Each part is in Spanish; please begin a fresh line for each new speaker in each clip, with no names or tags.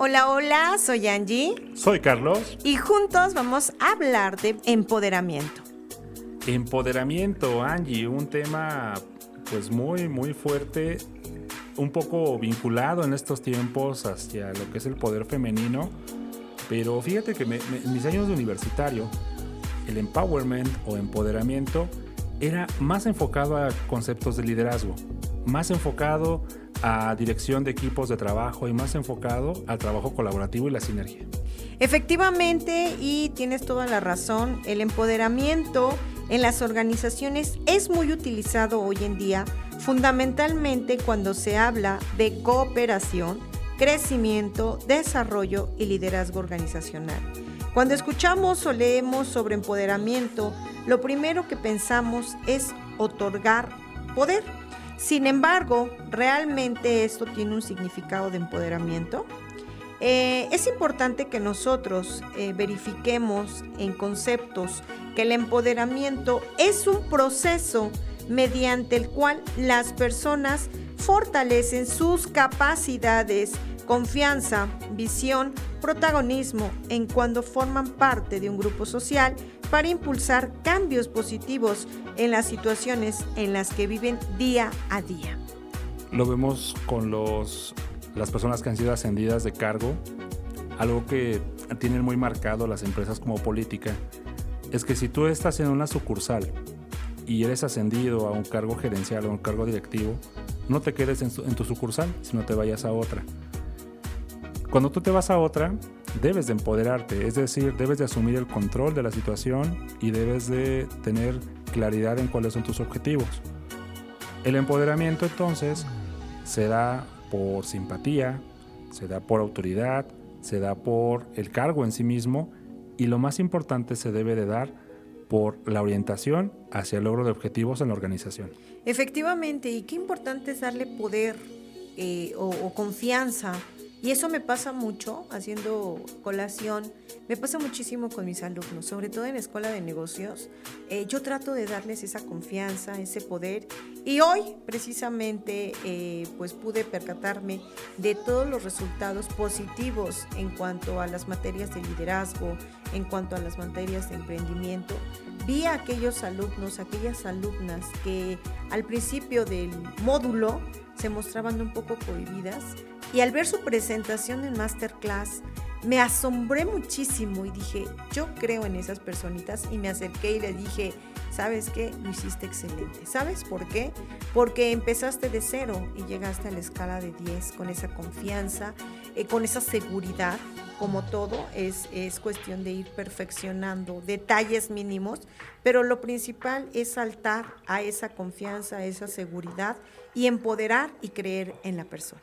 Hola, hola, soy Angie.
Soy Carlos.
Y juntos vamos a hablar de empoderamiento.
Empoderamiento, Angie, un tema pues muy, muy fuerte, un poco vinculado en estos tiempos hacia lo que es el poder femenino. Pero fíjate que en mis años de universitario, el empowerment o empoderamiento era más enfocado a conceptos de liderazgo, más enfocado a dirección de equipos de trabajo y más enfocado al trabajo colaborativo y la sinergia.
Efectivamente, y tienes toda la razón, el empoderamiento en las organizaciones es muy utilizado hoy en día, fundamentalmente cuando se habla de cooperación, crecimiento, desarrollo y liderazgo organizacional. Cuando escuchamos o leemos sobre empoderamiento, lo primero que pensamos es otorgar poder sin embargo, ¿realmente esto tiene un significado de empoderamiento? Eh, es importante que nosotros eh, verifiquemos en conceptos que el empoderamiento es un proceso mediante el cual las personas fortalecen sus capacidades, confianza, visión, protagonismo en cuando forman parte de un grupo social para impulsar cambios positivos en las situaciones en las que viven día a día.
Lo vemos con los, las personas que han sido ascendidas de cargo, algo que tienen muy marcado las empresas como política, es que si tú estás en una sucursal y eres ascendido a un cargo gerencial o un cargo directivo, no te quedes en, tu sucursal, sino te vayas a otra. Cuando tú te vas a otra, debes de empoderarte, es decir, debes de asumir el control de la situación y debes de tener claridad en cuáles son tus objetivos. El empoderamiento entonces se da por simpatía, se da por autoridad, se da por el cargo en sí mismo y lo más importante se debe de dar por la orientación hacia el logro de objetivos en la organización.
Efectivamente, y qué importante es darle poder eh, o, o confianza y eso me pasa mucho, haciendo colación, me pasa muchísimo con mis alumnos, sobre todo en la escuela de negocios. Eh, yo trato de darles esa confianza, ese poder. Y hoy, precisamente, eh, pues pude percatarme de todos los resultados positivos en cuanto a las materias de liderazgo, en cuanto a las materias de emprendimiento. Vi a aquellos alumnos, aquellas alumnas que al principio del módulo se mostraban un poco cohibidas y al ver su presentación en Masterclass, me asombré muchísimo y dije, yo creo en esas personitas y me acerqué y le dije, ¿sabes qué? Lo hiciste excelente. ¿Sabes por qué? Porque empezaste de cero y llegaste a la escala de 10 con esa confianza, eh, con esa seguridad. Como todo, es, es cuestión de ir perfeccionando detalles mínimos, pero lo principal es saltar a esa confianza, a esa seguridad y empoderar y creer en la persona.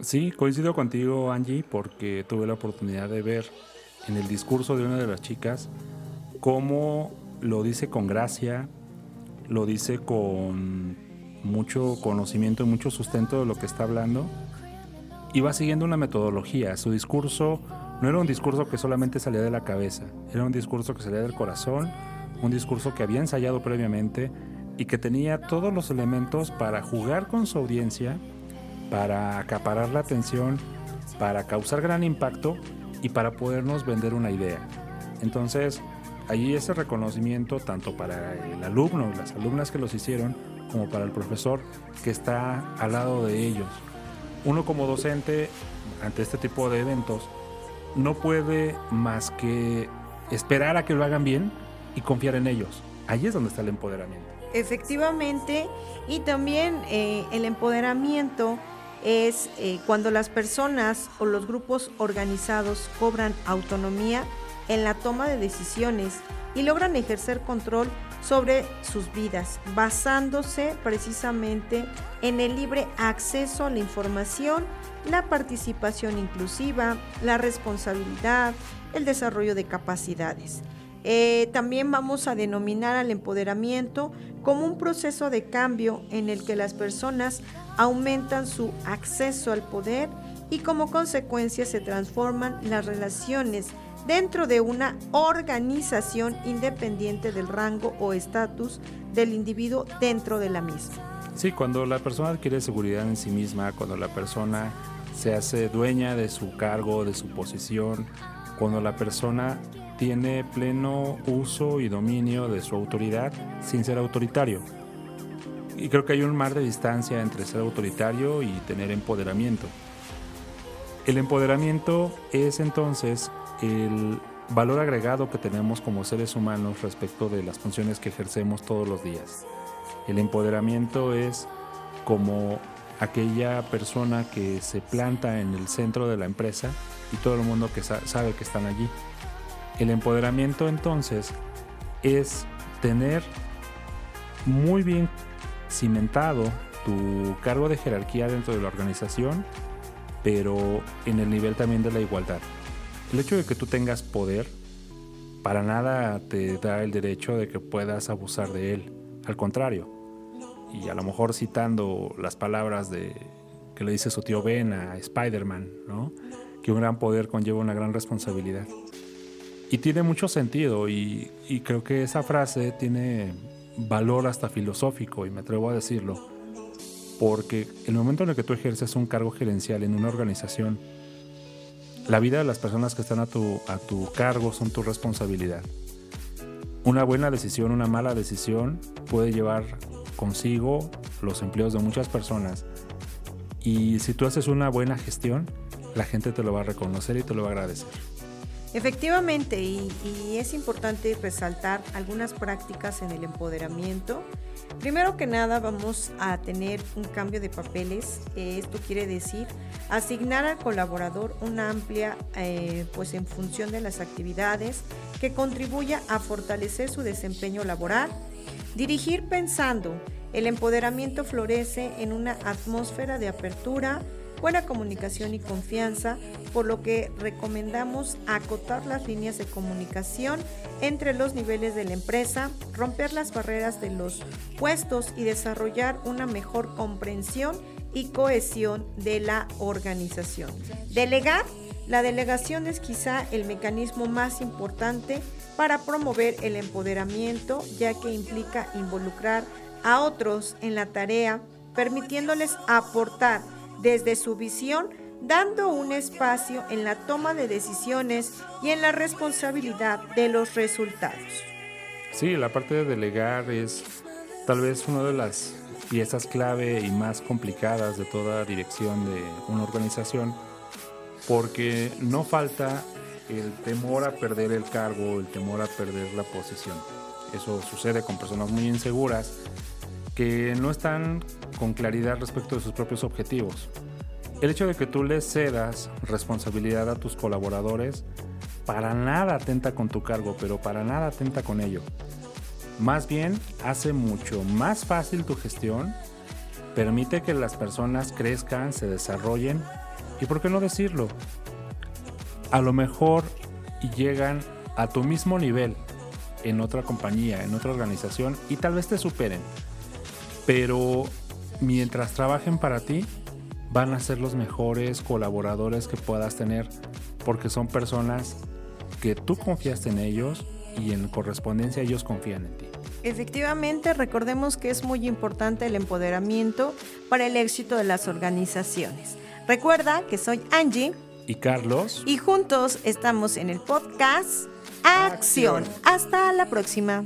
Sí, coincido contigo, Angie, porque tuve la oportunidad de ver en el discurso de una de las chicas cómo lo dice con gracia, lo dice con mucho conocimiento y mucho sustento de lo que está hablando y va siguiendo una metodología. Su discurso no era un discurso que solamente salía de la cabeza, era un discurso que salía del corazón, un discurso que había ensayado previamente y que tenía todos los elementos para jugar con su audiencia para acaparar la atención, para causar gran impacto y para podernos vender una idea. Entonces, ahí ese reconocimiento tanto para el alumno, las alumnas que los hicieron, como para el profesor que está al lado de ellos. Uno como docente, ante este tipo de eventos, no puede más que esperar a que lo hagan bien y confiar en ellos. Ahí es donde está el empoderamiento.
Efectivamente, y también eh, el empoderamiento es eh, cuando las personas o los grupos organizados cobran autonomía en la toma de decisiones y logran ejercer control sobre sus vidas, basándose precisamente en el libre acceso a la información, la participación inclusiva, la responsabilidad, el desarrollo de capacidades. Eh, también vamos a denominar al empoderamiento como un proceso de cambio en el que las personas aumentan su acceso al poder y como consecuencia se transforman las relaciones dentro de una organización independiente del rango o estatus del individuo dentro de la misma.
Sí, cuando la persona adquiere seguridad en sí misma, cuando la persona se hace dueña de su cargo, de su posición, cuando la persona tiene pleno uso y dominio de su autoridad sin ser autoritario. Y creo que hay un mar de distancia entre ser autoritario y tener empoderamiento. El empoderamiento es entonces el valor agregado que tenemos como seres humanos respecto de las funciones que ejercemos todos los días. El empoderamiento es como aquella persona que se planta en el centro de la empresa y todo el mundo que sabe que están allí. El empoderamiento entonces es tener muy bien cimentado tu cargo de jerarquía dentro de la organización, pero en el nivel también de la igualdad. El hecho de que tú tengas poder para nada te da el derecho de que puedas abusar de él. Al contrario, y a lo mejor citando las palabras de que le dice su tío Ben a Spider-Man, ¿no? que un gran poder conlleva una gran responsabilidad. Y tiene mucho sentido y, y creo que esa frase tiene valor hasta filosófico, y me atrevo a decirlo, porque el momento en el que tú ejerces un cargo gerencial en una organización, la vida de las personas que están a tu, a tu cargo son tu responsabilidad. Una buena decisión, una mala decisión puede llevar consigo los empleos de muchas personas. Y si tú haces una buena gestión, la gente te lo va a reconocer y te lo va a agradecer.
Efectivamente, y, es importante resaltar algunas prácticas en el empoderamiento. Primero que nada, vamos a tener un cambio de papeles. esto quiere decir asignar al colaborador una amplia, eh, pues en función de las actividades que contribuya a fortalecer su desempeño laboral. Dirigir pensando, el empoderamiento florece en una atmósfera de apertura, buena comunicación y confianza, por lo que recomendamos acotar las líneas de comunicación entre los niveles de la empresa, romper las barreras de los puestos y desarrollar una mejor comprensión y cohesión de la organización. Delegar. La delegación es quizá el mecanismo más importante para promover el empoderamiento, ya que implica involucrar a otros en la tarea, permitiéndoles aportar desde su visión, dando un espacio en la toma de decisiones y en la responsabilidad de los resultados.
Sí, la parte de delegar es tal vez una de las piezas clave y más complicadas de toda dirección de una organización, porque no falta el temor a perder el cargo, el temor a perder la posición. Eso sucede con personas muy inseguras que no están con claridad respecto de sus propios objetivos. El hecho de que tú les cedas responsabilidad a tus colaboradores para nada atenta con tu cargo, pero para nada atenta con ello. Más bien hace mucho más fácil tu gestión, permite que las personas crezcan, se desarrollen y, ¿por qué no decirlo? A lo mejor llegan a tu mismo nivel en otra compañía, en otra organización y tal vez te superen pero mientras trabajen para ti, van a ser los mejores colaboradores que puedas tener porque son personas que tú confiaste en ellos y en correspondencia ellos confían en ti.
Efectivamente, recordemos que es muy importante el empoderamiento para el éxito de las organizaciones. Recuerda que soy Angie
y Carlos
y juntos estamos en el podcast Acción. Hasta la próxima.